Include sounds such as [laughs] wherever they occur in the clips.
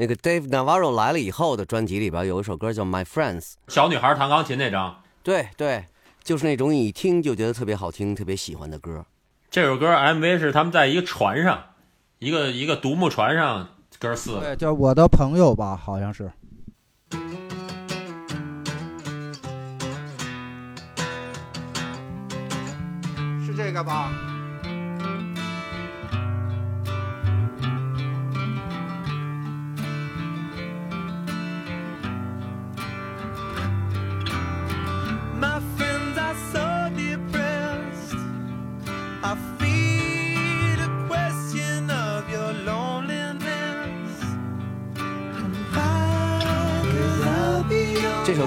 那个 Dave Navarro 来了以后的专辑里边有一首歌叫《My Friends》，小女孩弹钢琴那张。对对，就是那种一听就觉得特别好听、特别喜欢的歌。这首歌 MV 是他们在一个船上，一个一个独木船上，哥四个。对，叫我的朋友吧，好像是。是这个吧？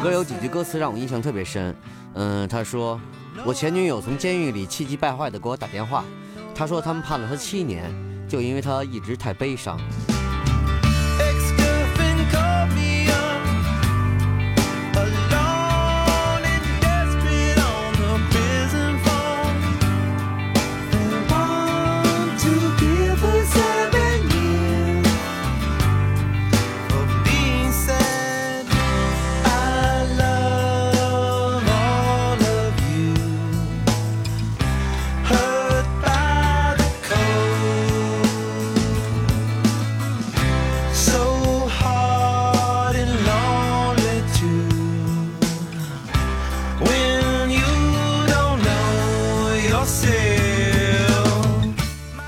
歌有几句歌词让我印象特别深，嗯，他说：“我前女友从监狱里气急败坏的给我打电话，他说他们判了他七年，就因为他一直太悲伤。”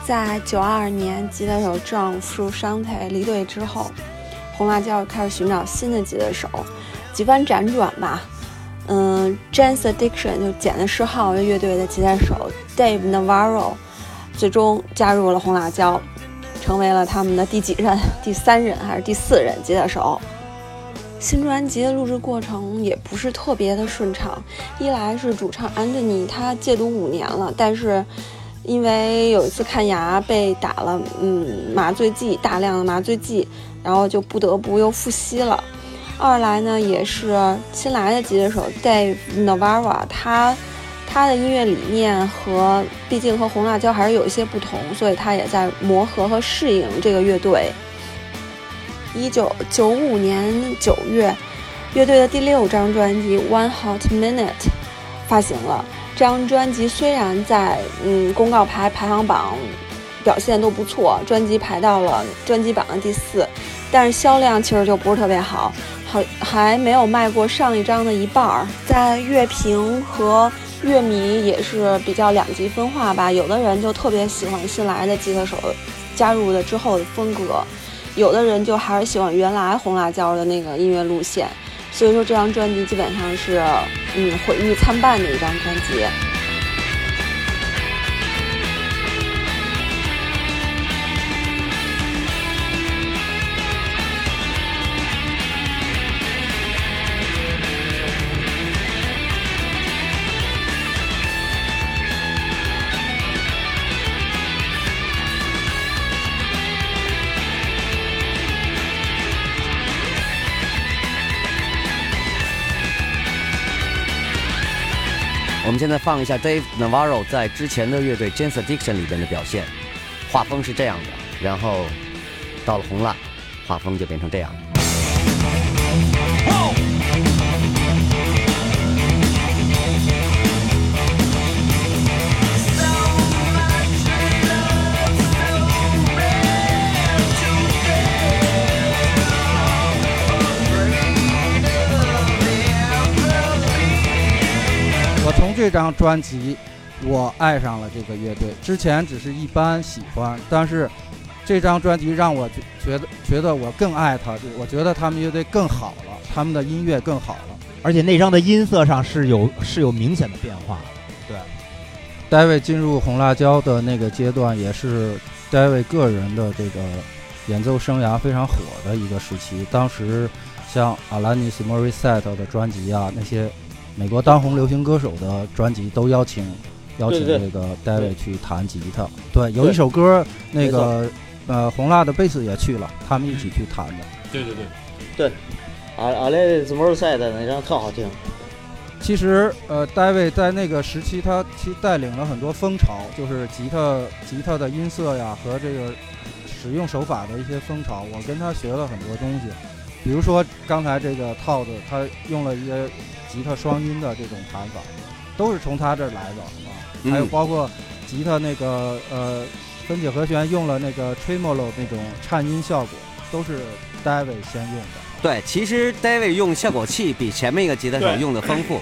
在九二年，吉他手 John Frusciante 离队之后，红辣椒开始寻找新的吉他手，几番辗转吧。嗯，Jane's Addiction 就简的嗜好乐队的吉他手 Dave Navarro 最终加入了红辣椒，成为了他们的第几任？第三任还是第四任吉他手？新专辑的录制过程也不是特别的顺畅，一来是主唱 Andy，他戒毒五年了，但是。因为有一次看牙被打了，嗯，麻醉剂大量的麻醉剂，然后就不得不又复吸了。二来呢，也是新来的吉他手 Dave Navarro，他他的音乐理念和毕竟和红辣椒还是有一些不同，所以他也在磨合和适应这个乐队。一九九五年九月，乐队的第六张专辑《One Hot Minute》发行了。这张专辑虽然在嗯公告牌排行榜表现都不错，专辑排到了专辑榜的第四，但是销量其实就不是特别好，好还没有卖过上一张的一半儿。在乐评和乐迷也是比较两极分化吧，有的人就特别喜欢新来的吉他手加入的之后的风格，有的人就还是喜欢原来红辣椒的那个音乐路线。所以说，这张专辑基本上是，嗯，毁誉参半的一张专辑。们现在放一下 Dave Navarro 在之前的乐队 Jane's Addiction 里边的表现，画风是这样的，然后到了红蜡，画风就变成这样。这张专辑，我爱上了这个乐队。之前只是一般喜欢，但是这张专辑让我觉得觉得我更爱他。我觉得他们乐队更好了，他们的音乐更好了，而且那张的音色上是有是有明显的变化。对，David 进入红辣椒的那个阶段，也是 David 个人的这个演奏生涯非常火的一个时期。当时像 Alanis Morissette 的专辑啊，那些。美国当红流行歌手的专辑都邀请邀请这个 David 去弹吉他，对，有一首歌那个呃红辣的贝斯也去了，他们一起去弹的。对对对，对，阿阿雷斯莫尔赛的那张特好听。其实呃，David 在那个时期他其带领了很多风潮，就是吉他吉他的音色呀和这个使用手法的一些风潮，我跟他学了很多东西。比如说刚才这个套子，他用了一些吉他双音的这种弹法，都是从他这儿来的啊。还有嗯包括吉他那个呃分解和弦用了那个 tremolo 那种颤音效果，都是 David 先用的。对，其实 David 用效果器比前面一个吉他手用的丰富，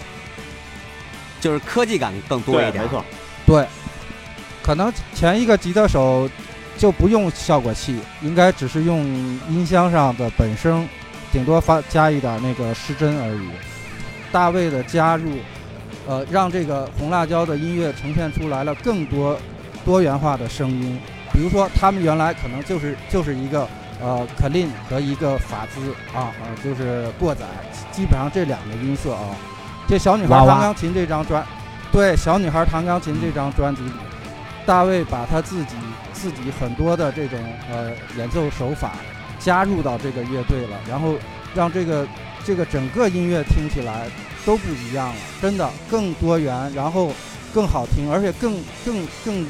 就是科技感更多一点。没错，对，可能前一个吉他手就不用效果器，应该只是用音箱上的本声，顶多发加一点那个失真而已。大卫的加入，呃，让这个红辣椒的音乐呈现出来了更多多元化的声音。比如说，他们原来可能就是就是一个呃 clean 和一个法兹啊啊，就是过载，基本上这两个音色啊。这小女孩弹钢琴这张专，对小女孩弹钢琴这张专辑里，大卫把他自己自己很多的这种呃演奏手法加入到这个乐队了，然后让这个这个整个音乐听起来都不一样了，真的更多元，然后更好听，而且更更更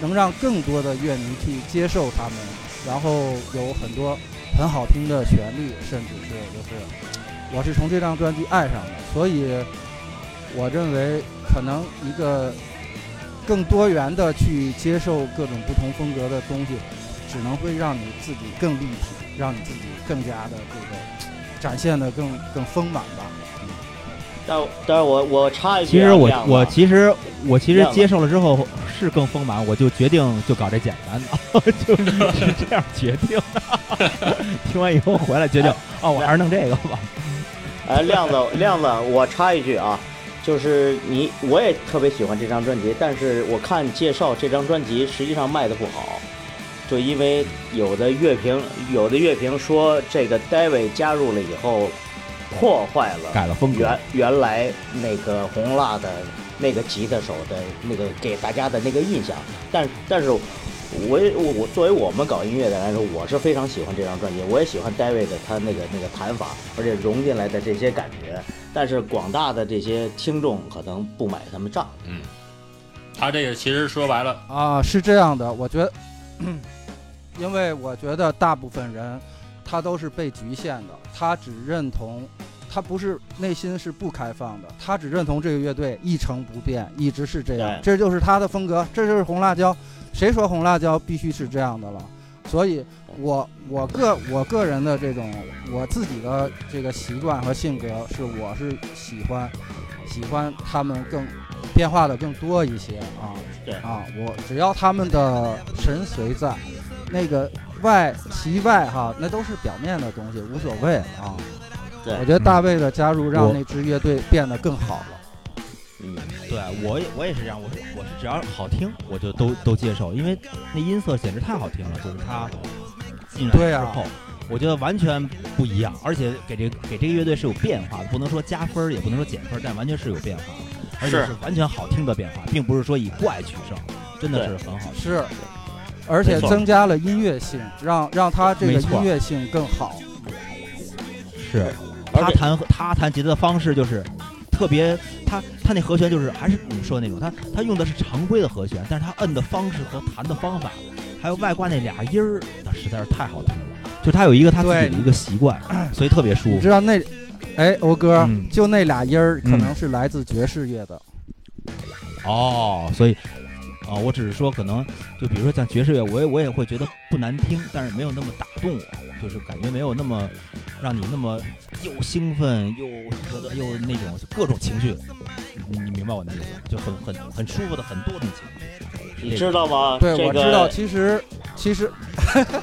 能让更多的乐迷去接受他们，然后有很多很好听的旋律，甚至是就是我是从这张专辑爱上的，所以我认为可能一个更多元的去接受各种不同风格的东西，只能会让你自己更立体，让你自己更加的这个展现的更更丰满吧。但但是我我插一句其啊，实我我其实我其实接受了之后是更丰满，我就决定就搞这简单的，[laughs] 就是这样决定的。[laughs] 听完以后回来决定，[laughs] 哦，我还是弄这个吧。哎，亮子，亮子，我插一句啊，就是你，我也特别喜欢这张专辑，但是我看介绍这张专辑实际上卖的不好，就因为有的乐评，有的乐评说这个 David 加入了以后，破坏了改了风格原原来那个红蜡的那个吉他手的那个给大家的那个印象，但但是。我也我我作为我们搞音乐的来说，我是非常喜欢这张专辑，我也喜欢 David 的他那个那个弹法，而且融进来的这些感觉。但是广大的这些听众可能不买他们账。嗯他这个其实说白了，啊，是这样的，我觉得，因为我觉得大部分人他都是被局限的，他只认同，他不是内心是不开放的，他只认同这个乐队一成不变，一直是这样，这就是他的风格，这就是红辣椒。谁说红辣椒必须是这样的了？所以我我个我个人的这种我自己的这个习惯和性格是，我是喜欢喜欢他们更变化的更多一些啊。对啊，我只要他们的神髓在，那个外其外哈，那都是表面的东西，无所谓啊。对我觉得大卫的加入让那支乐队变得更好了。嗯，对，我也我也是这样，我是我是只要好听，我就都都接受，因为那音色简直太好听了，就是他进来对啊之后，我觉得完全不一样，而且给这给这个乐队是有变化的，不能说加分儿，也不能说减分儿，但完全是有变化的，而且是是完全好听的变化，并不是说以怪取胜，真的是很好听。是，而且增加了音乐性，让让他这个音乐性更好。是他弹他弹吉他的方式就是特别，他他那和弦就是还是你说的那种，他他用的是常规的和弦，但是他摁的方式和弹的方法，还有外挂那俩音儿，那实在是太好听了。就他有一个他自己的一个习惯，所以特别舒服你知。道那，哎，欧哥，嗯就那俩音儿可嗯能是来自爵士乐的。哦，所以啊、我只是说可能就比如说像爵士乐，我也我也会觉得不难听，但是没有那么打动我，就是感觉没有那么让你那么又兴奋又觉得又那种各种情绪，你你明白我的意思？就很很很舒服的很多种情绪。你知道吗？对，这个我知道，其实其实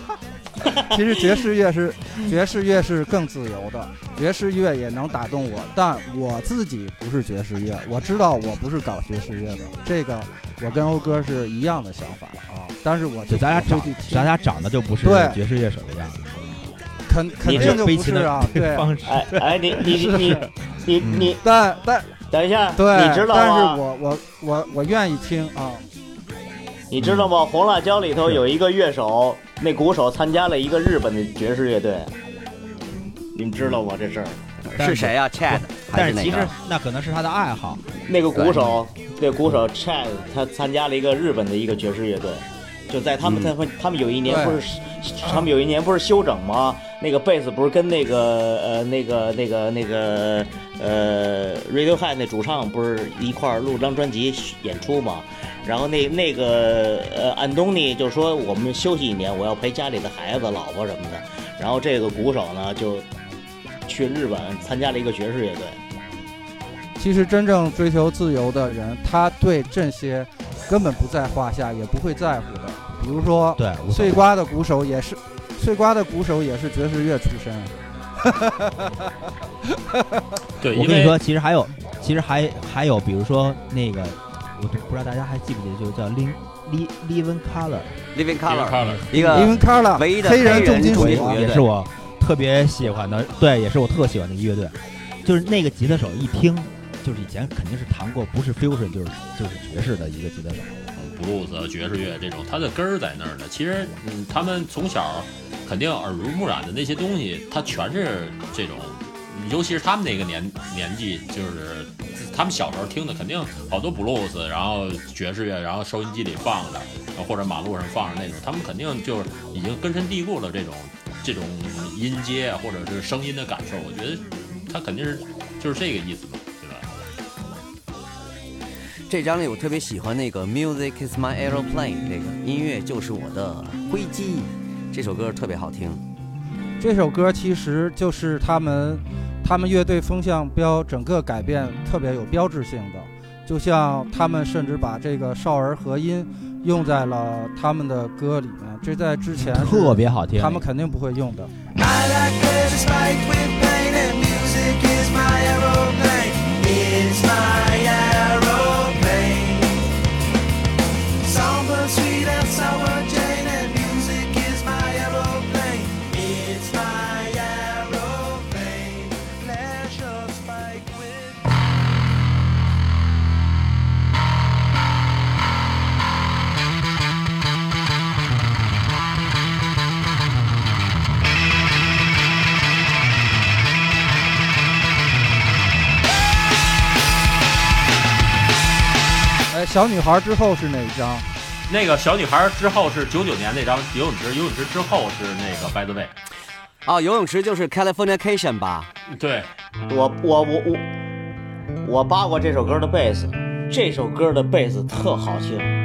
[laughs] 其实爵士乐是爵士乐是更自由的，爵士乐也能打动我，但我自己不是爵士乐，我知道我不是搞爵士乐的，这个我跟欧哥是一样的想法啊。但是我就咱俩长咱俩长得就不是对爵士乐手的样子，肯肯你定就悲情的不是啊，[laughs] 对。方式。哎哎，你你你你你嗯你，但但等一下，对，你知道但是吗？我我我我愿意听啊，你知道吗？红辣椒里头有一个乐手，那鼓手参加了一个日本的爵士乐队，你们知道吗？这事儿？但是谁呀、Chad 但是其实？那可能是他的爱好，那个鼓手，那鼓手 Chad 他参加了一个日本的一个爵士乐队，就在他们嗯他们他们有一年不是他们有一年不是休整吗？那个贝斯不是跟那个呃那个那个那个呃 Radiohead 那主唱不是一块儿录张专辑演出吗？然后那那个呃安东尼就说我们休息一年，我要陪家里的孩子、老婆什么的。然后这个鼓手呢就去日本参加了一个爵士乐队。其实真正追求自由的人，他对这些根本不在话下，也不会在乎的。比如说，对，碎瓜的鼓手也是，碎瓜的鼓手也是爵士乐出身。[laughs] 对，我跟你说，其实还有，其实还还有，比如说那个，我不知道大家还记不记得，就叫 Lin Li Living Color，Living Color 一个 Living Carla 唯一的黑人重金属啊重金属乐队也是我特别喜欢的，对，也是我特喜欢的一乐队。就是那个吉他手一听，就是以前肯定是弹过，不是 fusion 就是就是爵士的一个吉他手。，blues、爵士乐这种，它的根儿在那儿呢。其实，嗯，他们从小肯定耳濡目染的那些东西，它全是这种，尤其是他们那个年年纪，就是他们小时候听的，肯定好多 blues，，然后爵士乐，然后收音机里放的，或者马路上放着那种，他们肯定就是已经根深蒂固了这种这种音阶或者是声音的感受。我觉得他肯定是就是这个意思嘛，对吧？这张里我特别喜欢那个 Music is my aeroplane，这个音乐就是我的飞机，这首歌特别好听。这首歌其实就是他们他们乐队风向标整个改变特别有标志性的，就像他们甚至把这个少儿和音用在了他们的歌里面，这在之前特别好听。他们肯定不会用的。I like 小女孩之后是哪一张？那个小女孩之后是九九年那张游泳池，游泳池之后是那个 By the Way，哦，游泳池就是 Californication 吧？对，我我我我我扒过这首歌的贝斯，这首歌的贝斯特好听。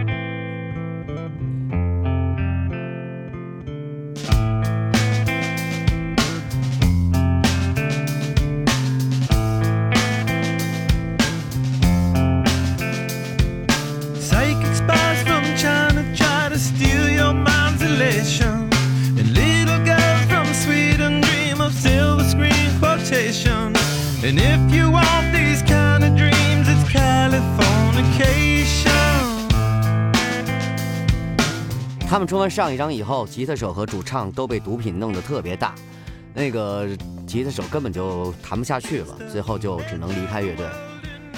们冲完上一张以后，吉他手和主唱都被毒品弄得特别大，那个吉他手根本就弹不下去了，最后就只能离开乐队。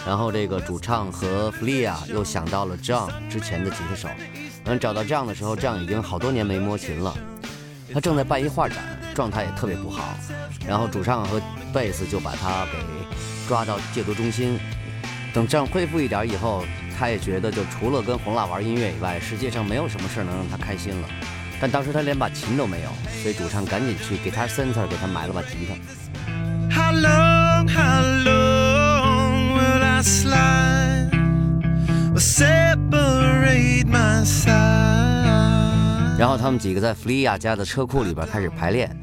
然后这个主唱和弗利亚又想到了 John 之前的吉他手，嗯，找到 John 的时候，John 已经好多年没摸琴了，他正在办一画展，状态也特别不好。然后主唱和贝斯就把他给抓到戒毒中心，等 John 恢复一点以后，他也觉得就除了跟红蜡玩音乐以外，世界上没有什么事儿能让他开心了。但当时他连把琴都没有，所以主唱赶紧去 Guitar Center 给他买了把吉他。How long, how long will I slide? Separate my side? 然后他们几个在弗利亚家的车库里边开始排练。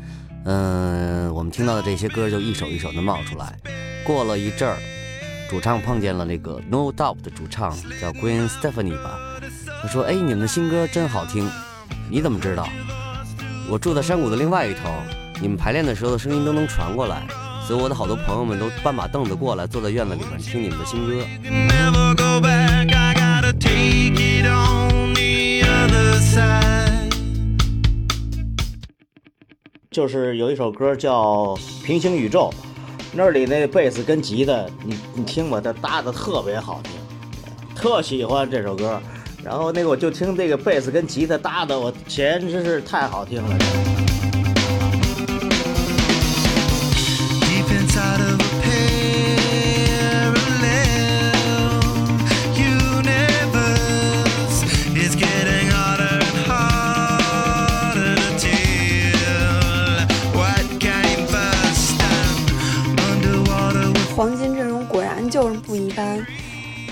嗯，我们听到的这些歌就一首一首的冒出来。过了一阵儿，主唱碰见了那个 No Doubt 的主唱，叫 Gwen Stefani 吧。他说：“哎，你们的新歌真好听，你怎么知道？我住在山谷的另外一头，你们排练的时候的声音都能传过来，所以我的好多朋友们都搬把凳子过来，坐在院子里面听你们的新歌。Never go back, I gotta take it on the other side. 就是有一首歌叫《平行宇宙》，那里那贝斯跟吉他，你你听吧，它搭的特别好听，特喜欢这首歌。然后那个我就听这个贝斯跟吉他搭的，我简直是太好听了。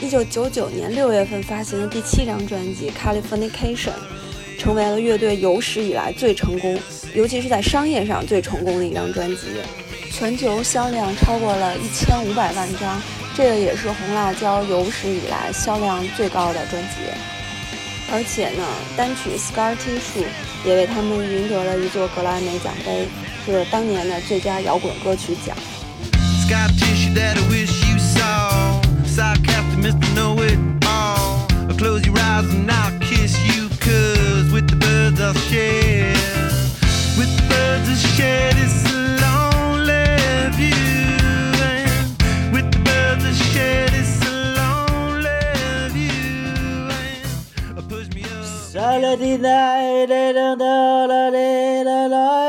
九九九年六月份发行的第七张专辑《Californication》，成为了乐队有史以来最成功，尤其是在商业上最成功的一张专辑，全球销量超过了一千五百万张，这个也是红辣椒有史以来销量最高的专辑。而且呢，单曲《Scar Tissue》也为他们赢得了一座格莱美奖杯，是当年的最佳摇滚歌曲奖。Mr. Know It All. I Close your eyes and I'll kiss you, cause with the birds I'll share. With the birds I'll share this lonely view. And with the birds I'll share this lonely view. And push me up. Saturday night, the day that I.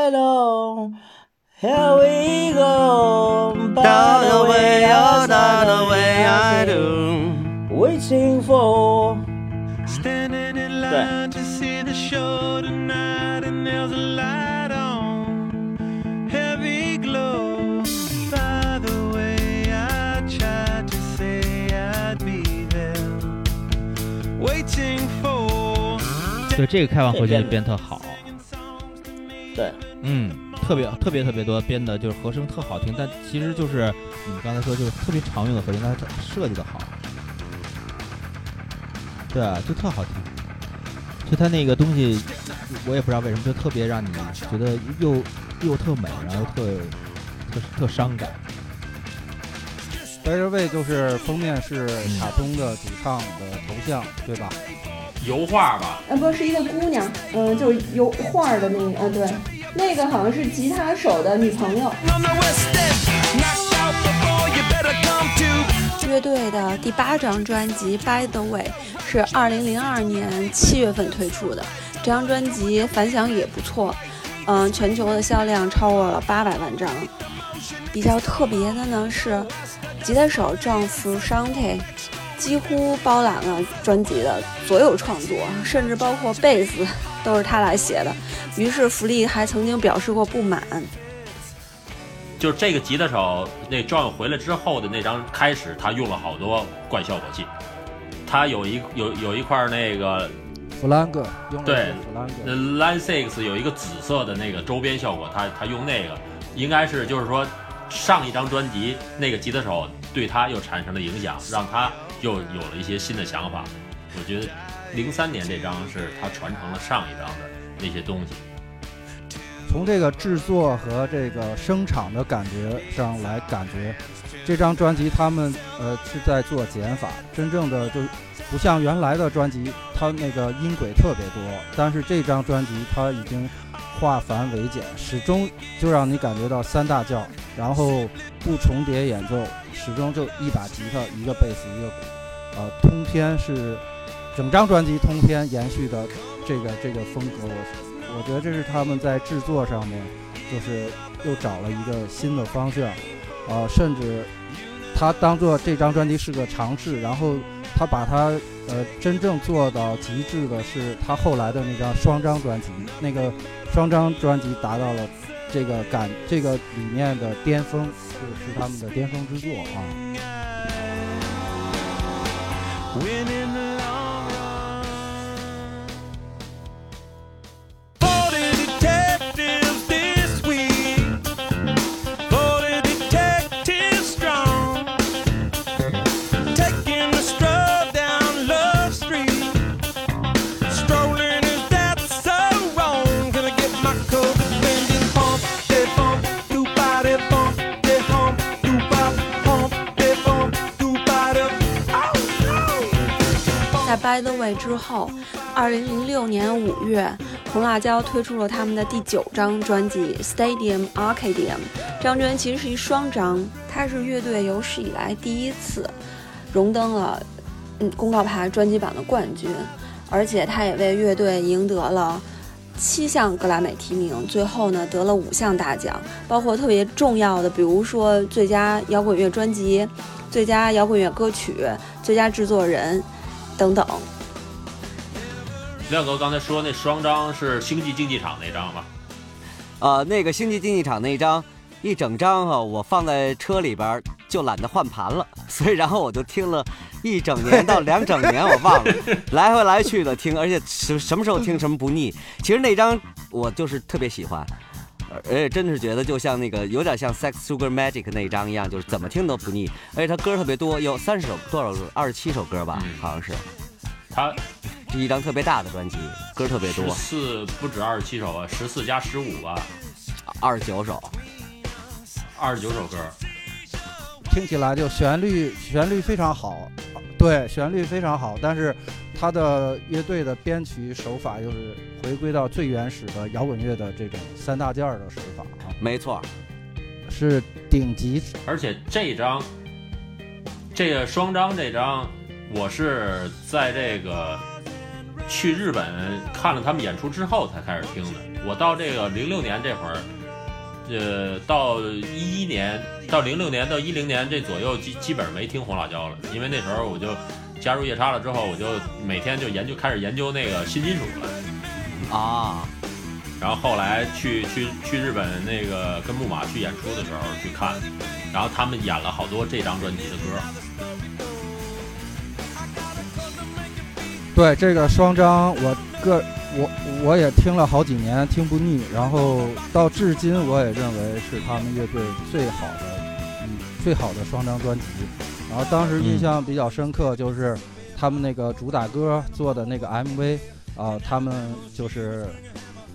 Here we go. By the way, outside the way I do. Waiting for. Standing in line to see the show tonight, and there's a light on. Heavy glow. By the way, I tried to say I'd be there. Waiting for. 对这个开完回去就编特好，对，嗯，特别特别特别多，编的就是和声特好听，但其实就是你刚才说就是特别常用的和声，但是它设计的好，对啊，就特好听。就他那个东西，我也不知道为什么，就特别让你觉得又又特美，然后特特特伤感。Better Way 就是封面是卡通的主唱的头像，对吧？油画吧，啊，不是一个姑娘，嗯、就是油画的那个，啊、对，那个好像是吉他手的女朋友。乐队的第八张专辑《By the Way》是二零零二年七月份推出的，这张专辑反响也不错，嗯，全球的销量超过了八百万张。比较特别的呢是，吉他手 John f r u s h a n t e 几乎包揽了专辑的所有创作，甚至包括贝斯都是他来写的。于是弗利还曾经表示过不满。就是这个吉他手那 John 回来之后的那张开始，他用了好多怪效果器。他有一有有一块那个弗兰克用对是弗兰克。那 Line Six 有一个紫色的那个周边效果，他他用那个，应该是就是说上一张专辑那个吉他手对他又产生了影响，让他又有了一些新的想法。我觉得零三年这张是他传承了上一张的那些东西。从这个制作和这个声场的感觉上来感觉，这张专辑他们呃是在做减法，真正的就不像原来的专辑，它那个音轨特别多，但是这张专辑它已经化繁为简，始终就让你感觉到三大教，然后不重叠演奏，始终就一把吉他、一个贝斯、一个鼓，呃，通篇是整张专辑通篇延续的这个这个风格，我觉得这是他们在制作上面，就是又找了一个新的方向，呃，甚至他当做这张专辑是个尝试，然后他把它呃真正做到极致的是他后来的那张双张专辑，那个双张专辑达到了这个感这个理念的巅峰，是是他们的巅峰之作啊。之后，二零零六年五月，红辣椒推出了他们的第九张专辑《Stadium Arcadium》。这张专辑其实是一双张，它是乐队有史以来第一次荣登了嗯公告牌专辑榜的冠军，而且它也为乐队赢得了七项格莱美提名，最后呢得了五项大奖，包括特别重要的，比如说最佳摇滚乐专辑、最佳摇滚乐歌曲、最佳制作人等等。亮哥刚才说那双张是星际竞技场那张吧？呃，那个星际竞技场那一张，一整张哈、我放在车里边，就懒得换盘了，所以然后我就听了一整年到两整年，我忘了，来回来去的听，而且什什么时候听什么不腻。其实那张我就是特别喜欢，而且真的是觉得就像那个有点像《Sex Sugar Magic》那一张一样，就是怎么听都不腻，而且他歌特别多，有三十首多少首？二十七首歌吧，嗯好像是，他是一张特别大的专辑，歌特别十多，四不止二十七首啊，十四加十五吧，二十九首。二十九首歌。听起来就旋律旋律非常好，对，旋律非常好，但是他的乐队的编曲手法又是回归到最原始的摇滚乐的这种三大件儿的手法啊，没错，是顶级。而且这张，这个双张这张，我是在这个去日本看了他们演出之后才开始听的。我到这个零六年这会儿，呃，到一一年到零六年到一零年这左右，基基本上没听红辣椒了，因为那时候我就加入夜叉了之后，我就每天就研究开始研究那个新金属了。啊，然后后来去去去日本那个跟木马去演出的时候去看，然后他们演了好多这张专辑的歌。对这个双张，我个我我也听了好几年，听不腻。然后到至今，我也认为是他们乐队最好的，嗯，最好的双张专辑。然后当时印象比较深刻，就是他们那个主打歌做的那个 MV 啊、他们就是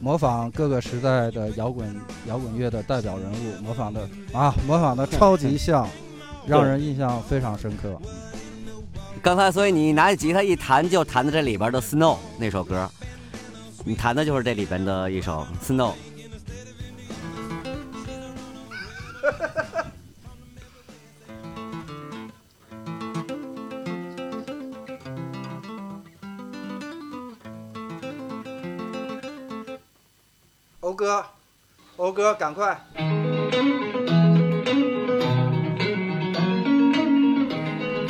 模仿各个时代的摇滚摇滚乐的代表人物，模仿的啊，模仿的超级像，让人印象非常深刻。刚才所以你拿起吉他一弹，就弹的这里边的《Snow》那首歌，你弹的就是这里边的一首《Snow》。[laughs] 欧哥，欧哥，赶快！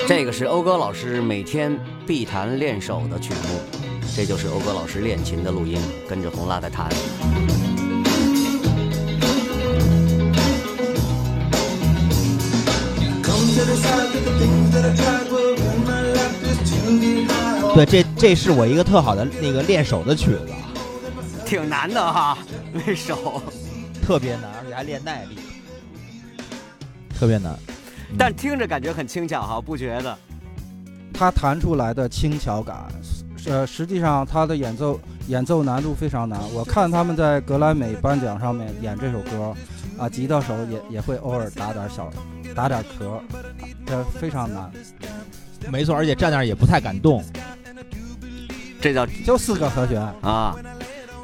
这个是欧哥老师每天必弹练手的曲目，这就是欧哥老师练琴的录音，跟着红辣在弹。对，这这是我一个特好的那个练手的曲子，挺难的哈，那手，特别难，而且还练耐力，特别难。但听着感觉很轻巧哈，不觉得？他弹出来的轻巧感，呃，实际上他的演奏演奏难度非常难。我看他们在格莱美颁奖上面演这首歌，啊，吉他手也也会偶尔打点小打点壳，这非常难，没错，而且站那儿也不太敢动。这叫就四个和弦。啊，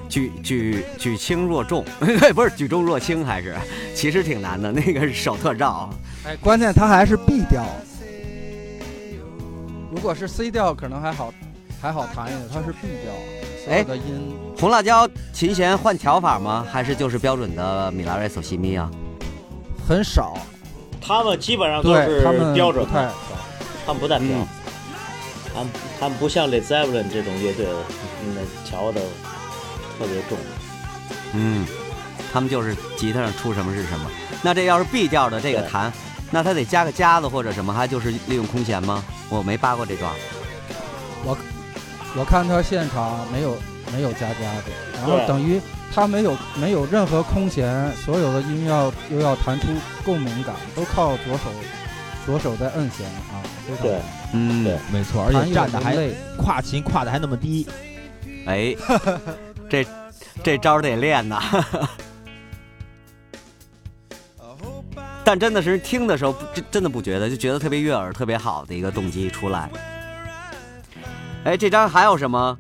举举举轻若重，[laughs] 不是举重若轻，还是其实挺难的，那个手特绕。哎，关键它还是 B 调，如果是 C 调可能还好还好弹一点，它是 B 调，所有的音红辣椒琴弦换调法吗？还是就是标准的米拉瑞索西咪啊？很少，他们基本上都对他们是标准他们不带调嗯，他们他们不像 Led Zeppelin 这种乐队，那，调的特别重。嗯，他们就是吉他上出什么是什么。那这要是 B 调的这个弹，那他得加个夹子或者什么，还就是利用空弦吗？我没扒过这段。我我看他现场没有没有加夹子，然后等于他没有没有任何空弦，所有的音要又要弹出共鸣感，都靠左手左手在摁弦啊，非常对嗯，对，没错，而且站的还。跨琴跨的还那么低，哎，这这招得练呐。但真的是听的时候，真真的不觉得，就觉得特别悦耳、特别好的一个动机出来。哎，这张还有什么？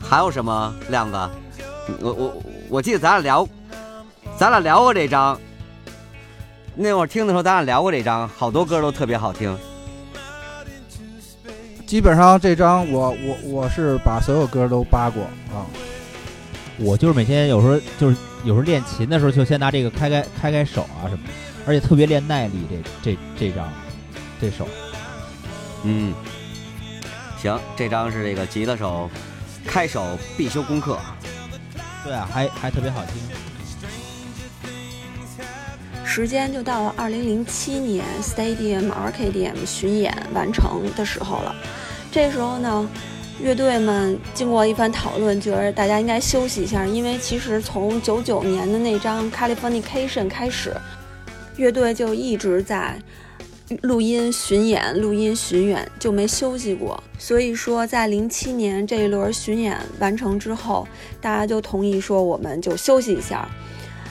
还有什么？亮哥，我我我记得咱俩聊，咱俩聊过这张。那会儿听的时候，咱俩聊过这张，好多歌都特别好听。基本上这张我我我是把所有歌都扒过啊，我就是每天有时候就是有时候练琴的时候，就先拿这个开开开开手啊什么的，而且特别练耐力。这这这张这首嗯，行，这张是这个吉他手开手必修功课。对啊，还还特别好听。时间就到了二零零七年 Stadium Arcadium 巡演完成的时候了。这时候呢，乐队们经过一番讨论，觉得大家应该休息一下，因为其实从九九年的那张 Californication 开始，乐队就一直在录音巡演、录音巡演，就没休息过。所以说，在零七年这一轮巡演完成之后，大家就同意说，我们就休息一下。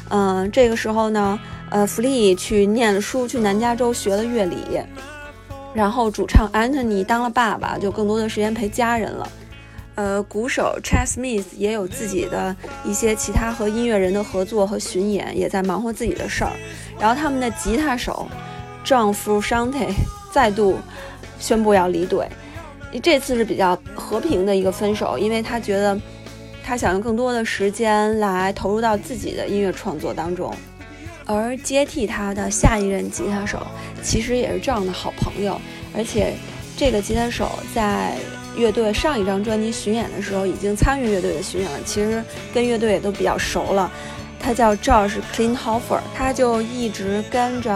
嗯、这个时候呢，呃，弗利去念了书，去南加州学了乐理，然后主唱 Anthony 当了爸爸，就更多的时间陪家人了。呃，鼓手 Chad Smith 也有自己的一些其他和音乐人的合作和巡演，也在忙活自己的事儿。然后他们的吉他手 John Frusciante 再度宣布要离队，这次是比较和平的一个分手，因为他觉得他想用更多的时间来投入到自己的音乐创作当中。而接替他的下一任吉他手，其实也是这样的好朋友，而且这个吉他手在乐队上一张专辑巡演的时候已经参与乐队的巡演了，其实跟乐队也都比较熟了。他叫 Josh Klinghoffer，他就一直跟着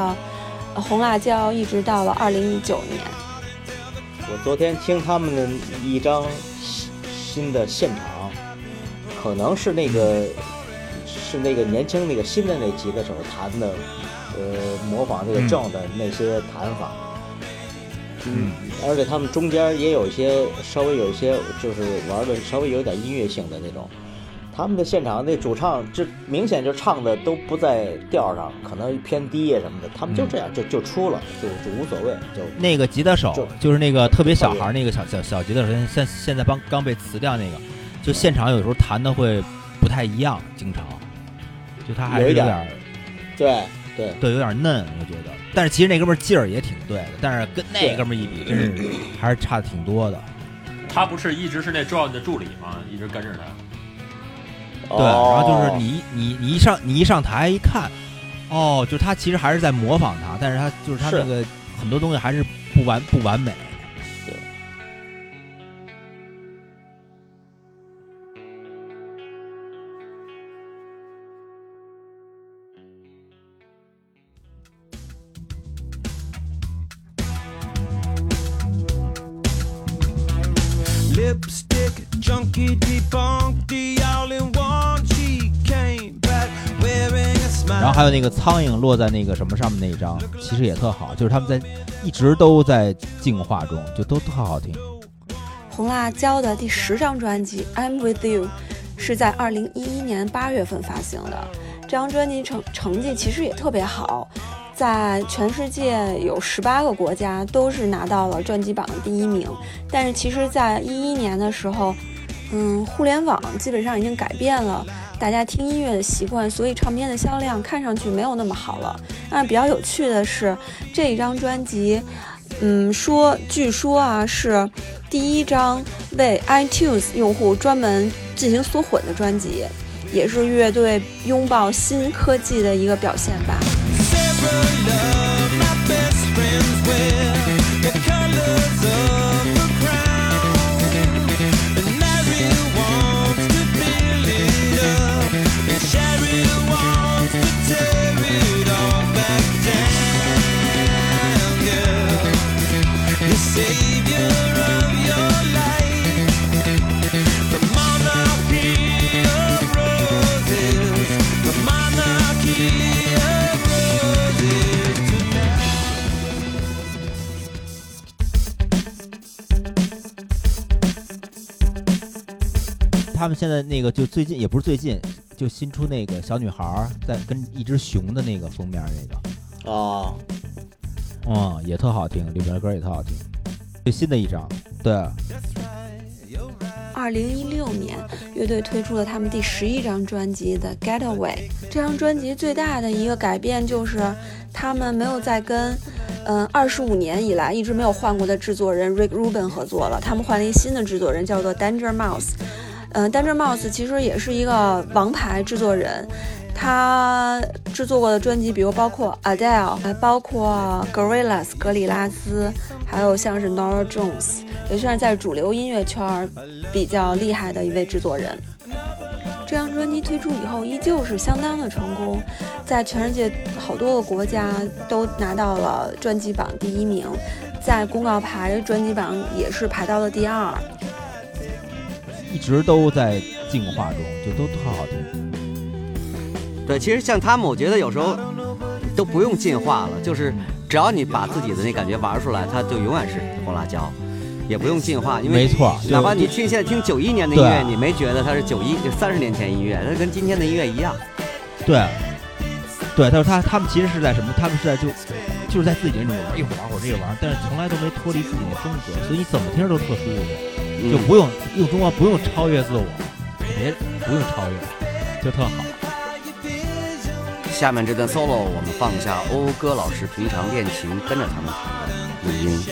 呃红辣椒，一直到了二零一九年。我昨天听他们的一张新新的现场，可能是那个是那个年轻那个新的那几个手弹的，呃，模仿这个嗯 John 的那些弹法。嗯，而且他们中间也有一些稍微有一些就是玩的稍微有点音乐性的那种。他们的现场那主唱，这明显就唱的都不在调上，可能偏低呀什么的。他们就这样就就出了，就就无所谓，就那个吉他手就就是那个特别小孩儿那个小小小吉他手，现现现在刚刚被辞掉那个，就现场有时候弹的会不太一样，经常，就他还是有一点对对。对有点嫩，我觉得。但是其实那哥们儿劲儿也挺对的，但是跟那哥们儿一比，真是还是差的挺多的。他不是一直是那 John 的助理吗？一直跟着他。对，然后就是哦。你你你一上你一上台一看，哦，就是他其实还是在模仿他，但是他就是他是。那个很多东西还是不完不完美。Lipstick, junkie, debunked, all in 然后还有那个苍蝇落在那个什么上面那一张，其实也特好，就是他们在一直都在进化中，就都特好听。红辣椒的第十张专辑《I'm With You》是在二零一一年八月份发行的。这张专辑成成绩其实也特别好，在全世界有十八个国家都是拿到了专辑榜的第一名。但是其实，在一一年的时候，嗯，互联网基本上已经改变了大家听音乐的习惯，所以唱片的销量看上去没有那么好了。但比较有趣的是，这一张专辑，嗯，说据说啊是第一张为 iTunes 用户专门进行缩混的专辑，也是乐队拥抱新科技的一个表现吧。他们现在那个就最近也不是最近，就新出那个小女孩儿在跟一只熊的那个封面那个，哦，嗯，也特好听，里边的歌也特好听。最新的一张，对，二零一六年，乐队推出了他们第十一张专辑《The Getaway》。这张专辑最大的一个改变就是，他们没有再跟，嗯，二十五年以来一直没有换过的制作人 Rick Rubin 合作了。他们换了一新的制作人，叫做 Danger Mouse。嗯，Danger Mouse 其实也是一个王牌制作人。他制作过的专辑，比如包括 Adele，还包括 Gorillaz 格里拉斯，还有像是 Norah Jones，也算是在主流音乐圈比较厉害的一位制作人。这张专辑推出以后，依旧是相当的成功，在全世界好多个国家都拿到了专辑榜第一名，在公告牌专辑榜也是排到了第二。一直都在进化中，就都特好听。对，其实像他们，我觉得有时候都不用进化了，就是只要你把自己的那感觉玩出来，它就永远是红辣椒，也不用进化，因为没错，哪怕你听现在听九一年的音乐，你没觉得它是九一就三十年前音乐，它跟今天的音乐一样。对，对，他说他他们其实是在什么？他们是在就就是在自己那种玩，一会儿玩会儿这个玩，但是从来都没脱离自己的风格，所以你怎么听着都特舒服，就不用用中国不用超越自我，别不用超越，就特好。下面这段 solo 我们放一下欧歌老师平常练琴跟着他们弹的录音。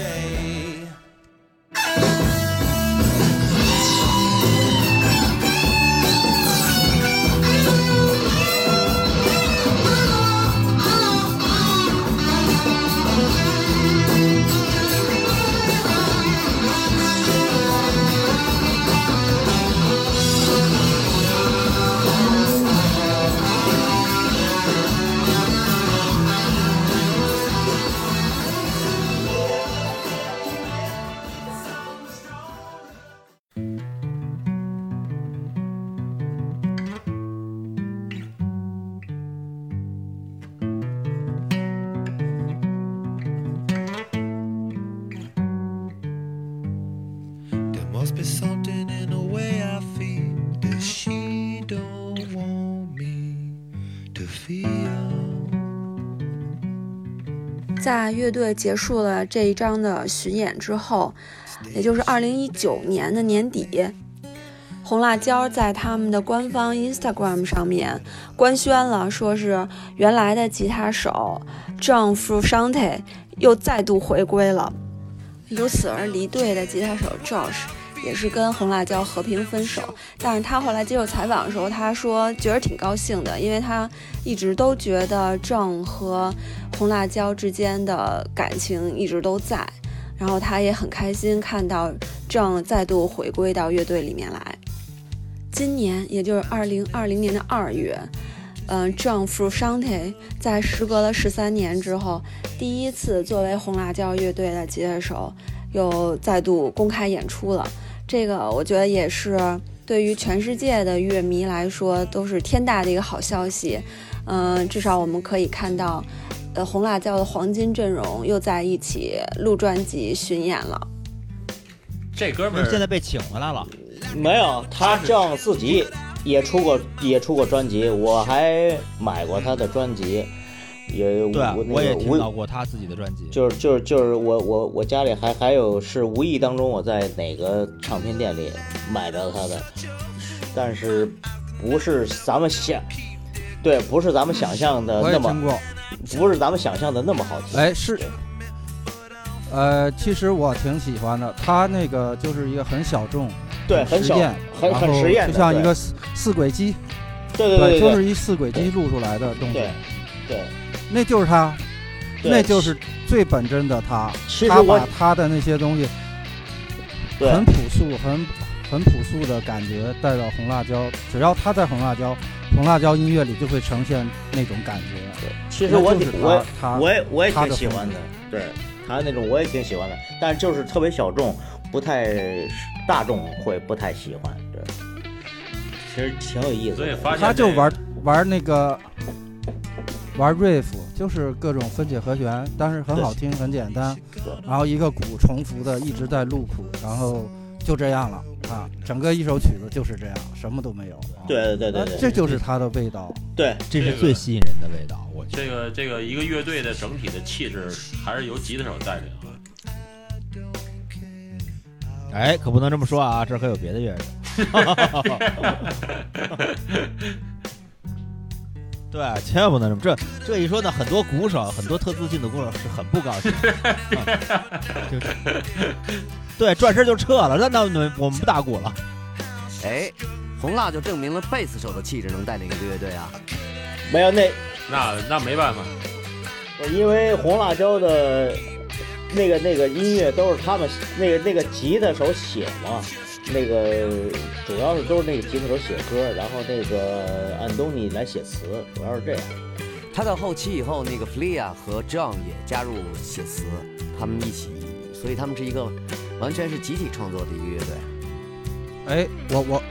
乐队结束了这一张的巡演之后，也就是二零一九年的年底，红辣椒在他们的官方 Instagram 上面官宣了，说是原来的吉他手 John Frusciante 又再度回归了。由此而离队的吉他手 Josh 也是跟红辣椒和平分手，但是他后来接受采访的时候，他说觉得挺高兴的，因为他一直都觉得郑和红辣椒之间的感情一直都在，然后他也很开心看到郑再度回归到乐队里面来。今年，也就是二零二零年的二月，嗯、j o h n Frusciante 在时隔了十三年之后，第一次作为红辣椒乐队的吉他手，又再度公开演出了。这个我觉得也是对于全世界的乐迷来说都是天大的一个好消息。嗯、至少我们可以看到，呃，红辣椒的黄金阵容又在一起录专辑巡演了。这哥们儿现在被请回来了，没有，他这样自己也出过也出过专辑，我还买过他的专辑，也对，啊我也听到过他自己的专辑。就是就是就是我我我家里还还有是无意当中我在哪个唱片店里买着他的，但是不是咱们想，对，不是咱们想象的那么，听过。不是咱们想象的那么好听。哎，是，呃，其实我挺喜欢的。他那个就是一个很小众，对，很小实验，很然后很实验，就像一个四四轨机，对对对对就是一四轨机录出来的东西对，对，那就是他，那就是最本真的他。其实我他把他的那些东西很朴素、很很朴素的感觉带到红辣椒，只要他在红辣椒，红辣椒音乐里就会呈现那种感觉。对其实我挺我我也我也挺喜欢的，对他那种我也挺喜欢的，但是就是特别小众，不太大众会不太喜欢，对。其实挺有意思的，所以发现他就玩玩那个玩 riff，就是各种分解和弦，但是很好听，很简单。然后一个鼓重复的一直在录鼓，然后就这样了啊，整个一首曲子就是这样，什么都没有。啊、对对对对，这就是它的味道。对这是最吸引人的味道，我。这个这个一个乐队的整体的气质还是由吉他手带领啊。哎，可不能这么说啊，这可有别的乐手。[laughs] [laughs] [laughs] 对，千万不能这么这这一说呢，很多鼓手，很多特自信的鼓手是很不高兴就是对转身就撤了，那那那我们不打鼓了。哎，红辣就证明了贝斯手的气质能带领一个乐队啊。没有那那那没办法，因为红辣椒的那个那个音乐都是他们那个那个吉他手写嘛，那个主要是都是那个吉他手写歌，然后那个安东尼来写词，主要是这样。他到后期以后，那个 Flia 和 John 也加入写词，他们一起，所以他们是一个完全是集体创作的一个乐队。哎，我我，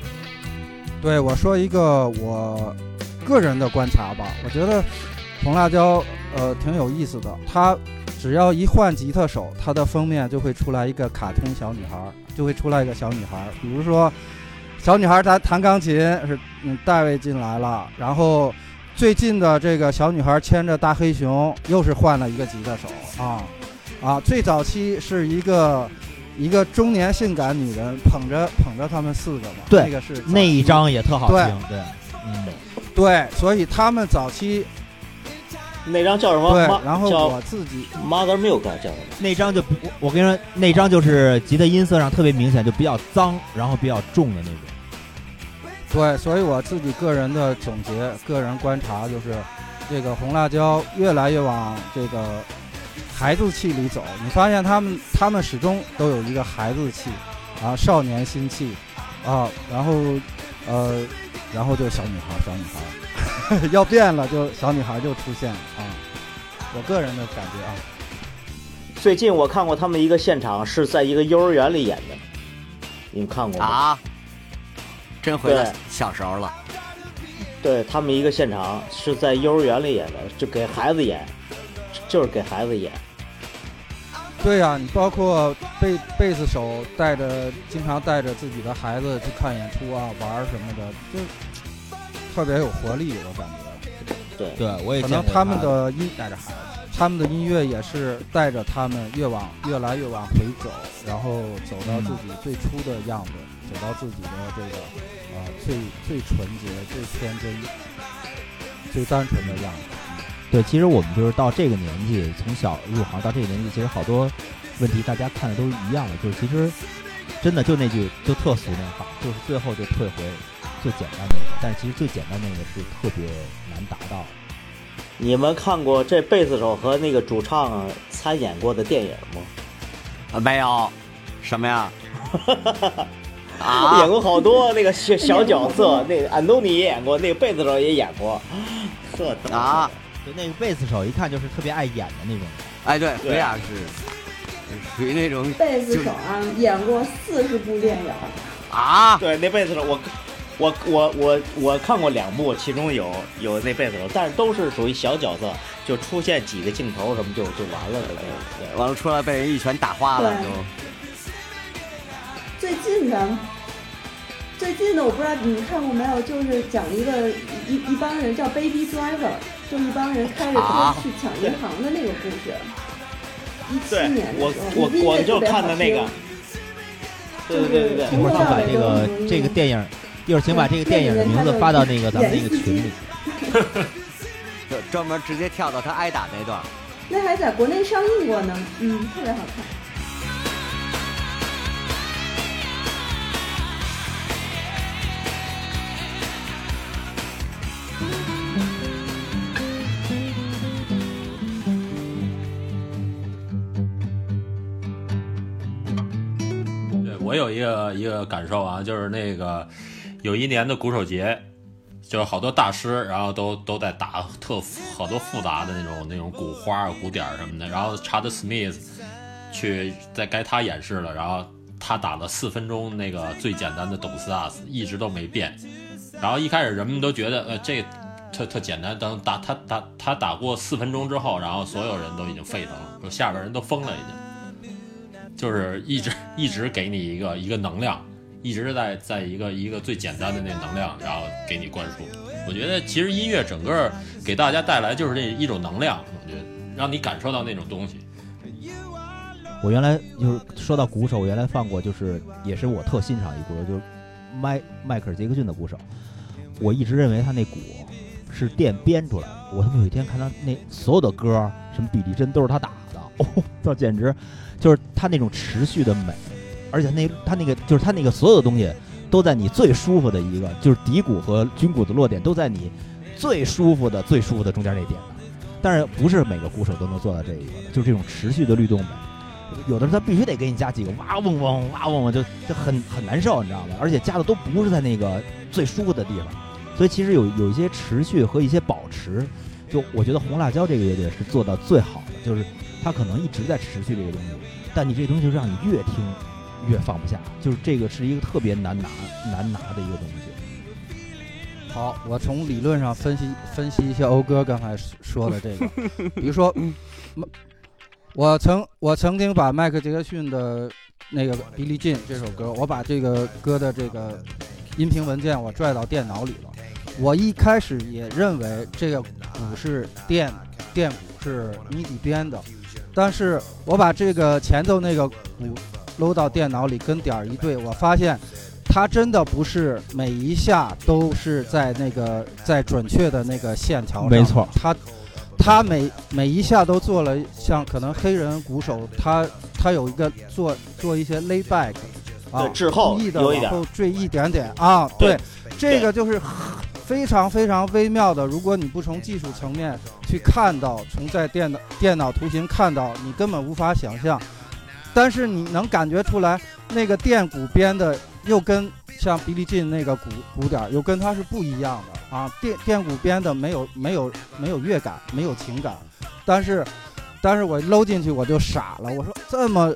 对我说一个我个人的观察吧，我觉得红辣椒呃挺有意思的，它只要一换吉他手，它的封面就会出来一个卡通小女孩儿，就会出来一个小女孩。儿，比如说小女孩儿弹弹钢琴是嗯戴维进来了，然后最近的这个小女孩牵着大黑熊又是换了一个吉他手。啊啊，[laughs] 最早期是一个。一个中年性感女人捧着捧着他们四个嘛，对那个是那一张也特好对。听，对，嗯，对，所以他们早期那张叫什么？对，然后叫我自己 Mother Milk 叫什么？那张就不，我跟你说，那张就是吉他音色上特别明显，就比较脏，然后比较重的那种。对，所以我自己个人的总结、个人观察就是，这个红辣椒越来越往这个孩子气里走。你发现他们他们始终都有一个孩子气啊，少年心气啊，然后呃，然后就小女孩，小女孩 [laughs] 要变了，就小女孩就出现了啊。我个人的感觉啊，最近我看过他们一个现场，是在一个幼儿园里演的，你们看过吗？啊，真回到对小时候了。对他们一个现场是在幼儿园里演的，就给孩子演，就是给孩子演。对呀、你包括贝贝斯手带着经常带着自己的孩子去看演出啊、玩什么的，就特别有活力，我感觉。对，对，我也可能他们的音带着孩子，他们的音乐也是带着他们越往越来越往回走，然后走到自己最初的样子，走到自己的这个呃最最纯洁、最天真、最单纯的样子。对，其实我们就是到这个年纪，从小入行到这个年纪，其实好多问题大家看的都一样的，就是其实真的就那句就特俗那话，就是最后就退回最简单那个，但是其实最简单那个是特别难达到。你们看过这贝斯手和那个主唱参演过的电影吗？啊，没有，什么呀？[laughs] 啊演过好多那个小 [laughs] 小角色，那个安东尼也演过，那个贝斯手也演过，特逗啊！就那个贝斯手一看就是特别爱演的那种。哎，对，对菲亚是属于那种贝斯手啊，演过四十部电影，啊，对，那贝斯手我。我我我我看过两部，其中有有那贝斯手，但是都是属于小角色，就出现几个镜头什么就就完了了。对完了出来被人一拳打花了对就。最近的，最近的我不知道你们看过没有，就是讲一个一一帮人叫 Baby Driver，就一帮人开着啊车去抢银行的那个故事。一七对年我我我就看的那个，对对对对对一会把这个这个电影，一会儿请把这个电影的名字发到那个咱们那个群里。[laughs] 就专门直接跳到他挨打那段。那还在国内上映过呢，嗯，特别好看。对我有一个一个感受啊，就是那个有一年的鼓手节，就是好多大师，然后都都在打特好多复杂的那种那种鼓花、鼓点什么的。然后查德史密斯去在该他演示了，然后他打了四分钟那个最简单的董斯大斯，一直都没变。然后一开始人们都觉得呃这特特简单，等打他打他打过四分钟之后，然后所有人都已经沸腾了，说下边人都疯了已经。就是一直一直给你一个一个能量，一直在在一个一个最简单的那能量，然后给你灌输。我觉得其实音乐整个给大家带来就是这一种能量，我觉得让你感受到那种东西。我原来就是说到鼓手，我原来放过，就是也是我特欣赏一鼓手，就是迈迈克尔杰克逊的鼓手。我一直认为他那鼓是电编出来的。我他妈有一天看他那所有的歌，什么比利针都是他打的，哦，[laughs] 这简直就是他那种持续的美，而且那他那个就是他那个所有的东西都在你最舒服的一个，就是底鼓和军鼓的落点都在你最舒服的最舒服的中间那点。但是不是每个鼓手都能做到这一个的，就是这种持续的律动美。有的时候他必须得给你加几个哇嗡嗡哇嗡嗡，就就很很难受，你知道吗？而且加的都不是在那个最舒服的地方，所以其实有有一些持续和一些保持，就我觉得红辣椒这个乐队是做到最好的，就是它可能一直在持续这个东西，但你这东西就让你越听越放不下，就是这个是一个特别难拿难拿的一个东西。好，我从理论上分析分析一下欧哥刚才说的这个，比如说，嗯我曾我曾经把迈克杰克逊的那个《比利进》这首歌，我把这个歌的这个音频文件我拽到电脑里了。我一开始也认为这个鼓是电电鼓是 MIDI 编的，但是我把这个前头那个鼓搂到电脑里跟点儿一对，我发现它真的不是每一下都是在那个在准确的那个线条上，没错它他每每一下都做了，像可能黑人鼓手他他有一个做做一些 lay back，啊，滞后故意的有一点往后坠一点点啊，对对，这个就是非常非常微妙的。如果你不从技术层面去看到，从在电脑电脑图形看到，你根本无法想象。但是你能感觉出来，那个电鼓编的又跟像比利进那个鼓鼓点儿又跟它是不一样的啊。电电鼓编的没有没有没有乐感，没有情感，但是但是我搂进去我就傻了，我说这么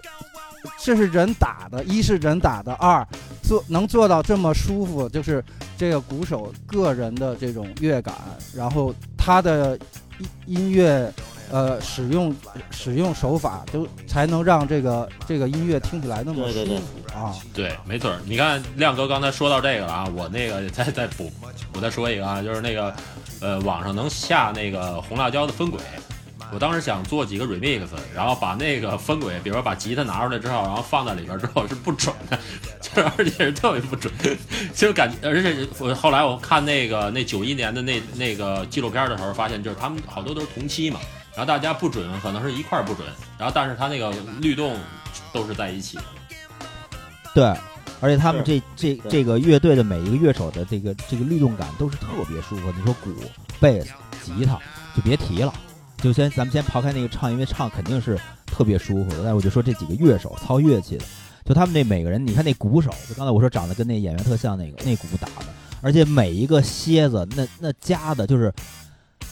这是人打的，一是人打的，二做能做到这么舒服，就是这个鼓手个人的这种乐感，然后他的音音乐。呃，使用使用手法都才能让这个这个音乐听起来那么舒对对对服啊！对，没错儿。你看亮哥刚才说到这个了啊，我那个再再补，我再说一个啊，就是那个呃，网上能下那个红辣椒的分轨。我当时想做几个 remix，然后把那个分轨，比如说把吉他拿出来之后，然后放在里边之后是不准的，[laughs] 就是而且是特别不准，就感觉，而且我后来我看那个那九一年的那那个纪录片的时候，发现就是他们好多都是同期嘛，然后大家不准可能是一块儿不准，然后但是他那个律动都是在一起的。对，而且他们这这这个乐队的每一个乐手的这个这个律动感都是特别舒服。你说鼓、贝斯、吉他就别提了，就先咱们先抛开那个唱，因为唱肯定是特别舒服的。但是我就说这几个乐手操乐器的，就他们那每个人，你看那鼓手，就刚才我说长得跟那演员特像那个那鼓打的，而且每一个楔子那那夹的，就是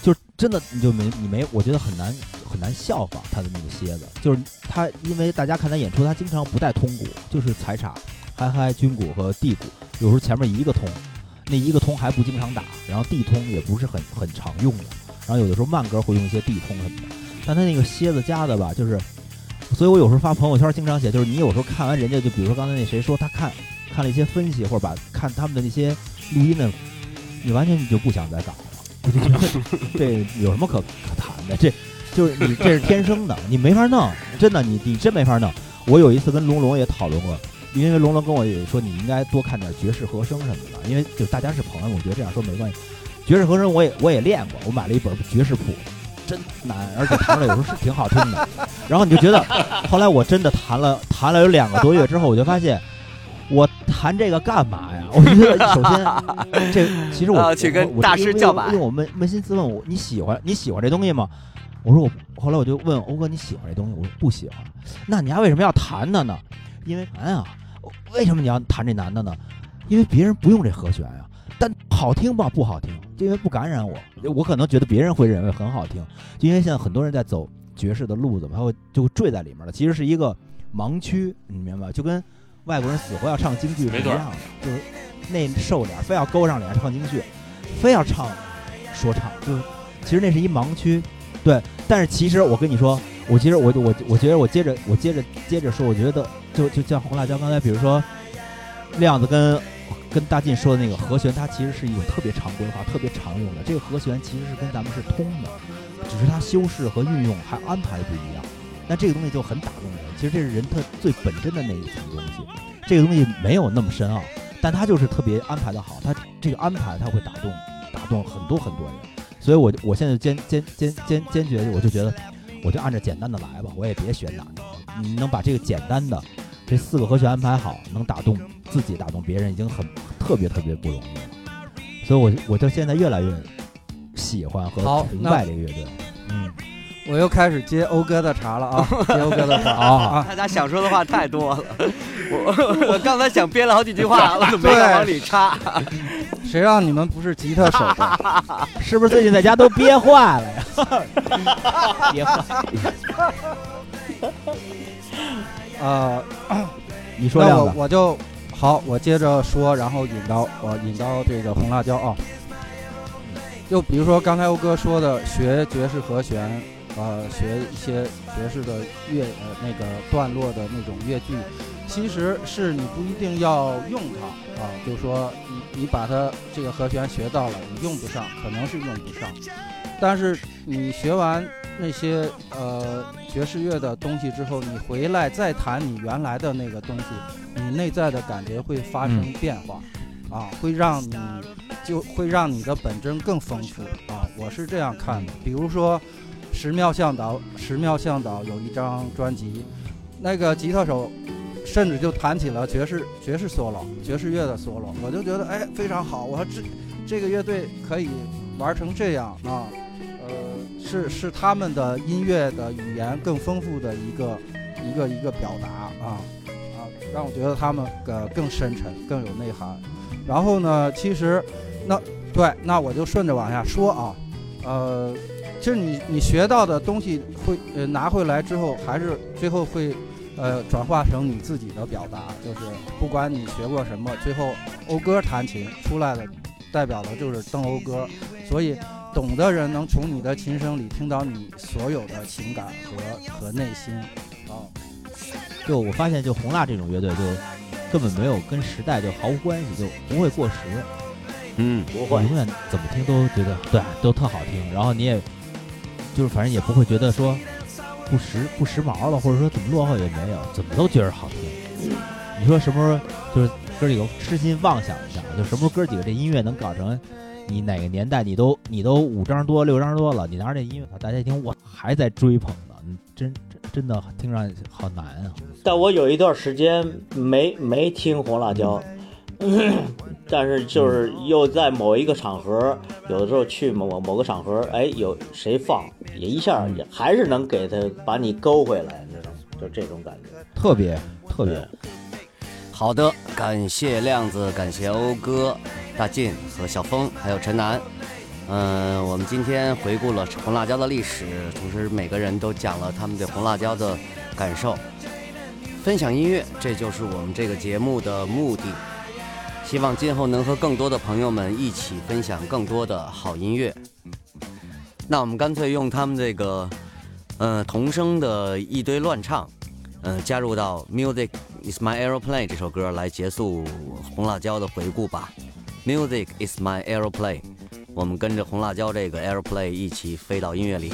就真的你就没你没，我觉得很难很难效仿他的那个蝎子，就是他因为大家看他演出，他经常不带通鼓，就是踩镲、嗨嗨、军鼓和地鼓，有时候前面一个通，那一个通还不经常打，然后地通也不是很很常用的，然后有的时候慢歌会用一些地通什么的，但他那个蝎子夹的吧，就是，所以我有时候发朋友圈经常写，就是你有时候看完人家，就比如说刚才那谁说他看看了一些分析，或者把看他们的那些录音的，你完全你就不想再搞，[laughs] 这有什么可可谈的？这就是你这是天生的，你没法弄，真的你你真没法弄。我有一次跟龙龙也讨论过，因为龙龙跟我也说你应该多看点爵士和声什么的，因为就大家是朋友，我觉得这样说没关系。爵士和声我也我也练过，我买了一本爵士谱，真难，而且弹出来有时候是挺好听的。然后你就觉得，后来我真的弹了弹了有两个多月之后，我就发现。我弹这个干嘛呀？我觉得首先，[laughs] 这其实我啊去跟大师叫板因为我扪扪心自问，我你喜欢你喜欢这东西吗？我说我后来我就问欧哥你喜欢这东西？我说不喜欢。那你还为什么要弹它呢？因为难啊。为什么你要弹这难的呢？因为别人不用这和弦呀、但好听吧？不好听，因为不感染我。我可能觉得别人会认为很好听，就因为现在很多人在走爵士的路子嘛，他会就坠在里面了。其实是一个盲区，你明白吧？就跟外国人死活要唱京剧是一样的，就是那瘦脸非要勾上脸唱京剧，非要唱说唱，就是其实那是一盲区。对，但是其实我跟你说，我其实我我我觉得我接着我接着接着说，我觉得就就像红辣椒刚才，比如说亮子跟跟大进说的那个和弦，它其实是一种特别常规化、特别常用的。这个和弦其实是跟咱们是通的，只是它修饰和运用还安排不一样。那这个东西就很打动人。其实这是人他最本真的那一层东西。这个东西没有那么深奥，但他就是特别安排的好。他这个安排他会打动打动很多很多人。所以我我现在坚坚坚坚坚决，我就觉得我就按照简单的来吧，我也别选难的。你能把这个简单的这四个和弦安排好，能打动自己，打动别人，已经很特别特别不容易了。所以我我就现在越来越喜欢和崇拜这个乐队。嗯，我又开始接欧哥的茬了啊，[laughs] 接欧哥的茬啊。[laughs] 大家想说的话太多了，我 [laughs] 我刚才想编了好几句话，[laughs] 我怎么没敢往里插？[laughs] 谁让你们不是吉他手的？是不是最近在家都憋坏了呀？憋坏。呃，你说那我亮子，我就好，我接着说，然后引到我引到这个红辣椒啊。就比如说刚才欧哥说的，学爵士和弦，呃，学一些爵士的乐呃那个段落的那种乐句，其实是你不一定要用它啊，就是说你你把它这个和弦学到了，你用不上，可能是用不上，但是你学完那些呃爵士乐的东西之后，你回来再弹你原来的那个东西，你内在的感觉会发生变化，啊，会让你就会让你的本真更丰富啊，我是这样看的。比如说，石庙向导，石庙向导有一张专辑，那个吉他手甚至就弹起了爵士爵士 solo，爵士乐的 solo，我就觉得哎非常好，我说这这个乐队可以玩成这样啊，呃，是是他们的音乐的语言更丰富的一个一个一个表达啊啊，让我觉得他们呃更深沉，更有内涵。然后呢，其实那对，那我就顺着往下说啊，呃，其实你你学到的东西会呃拿回来之后，还是最后会呃转化成你自己的表达，就是不管你学过什么，最后讴歌弹琴出来的代表的就是邓讴歌，所以懂的人能从你的琴声里听到你所有的情感和和内心啊。就我发现，就红蜡这种乐队，就根本没有跟时代就毫无关系，就不会过时。嗯，不会永远怎么听都觉得对，都特好听。然后你也就是反正也不会觉得说不时不时髦了，或者说怎么落后也没有，怎么都觉得好听。你说什么时候就是哥几个痴心妄想一下，就什么时候哥几个这音乐能搞成你哪个年代你都你都五张多六张多了，你拿着这音乐大家一听我还在追捧呢，你真真真的听上去好难啊。但我有一段时间没没听红辣椒，[coughs] 但是就是又在某一个场合，有的时候去某某个场合，哎，有谁放，也一下也还是能给他把你勾回来，你知道吗？就这种感觉。特别特别，好的，感谢亮子，感谢欧哥、大进和小峰，还有陈楠。嗯，我们今天回顾了红辣椒的历史，同时每个人都讲了他们对红辣椒的感受，分享音乐，这就是我们这个节目的目的。希望今后能和更多的朋友们一起分享更多的好音乐。那我们干脆用他们这个，呃，童声的一堆乱唱，嗯、加入到 Music is my aeroplane 这首歌来结束红辣椒的回顾吧。Music is my aeroplane，我们跟着红辣椒这个 aeroplane 一起飞到音乐里。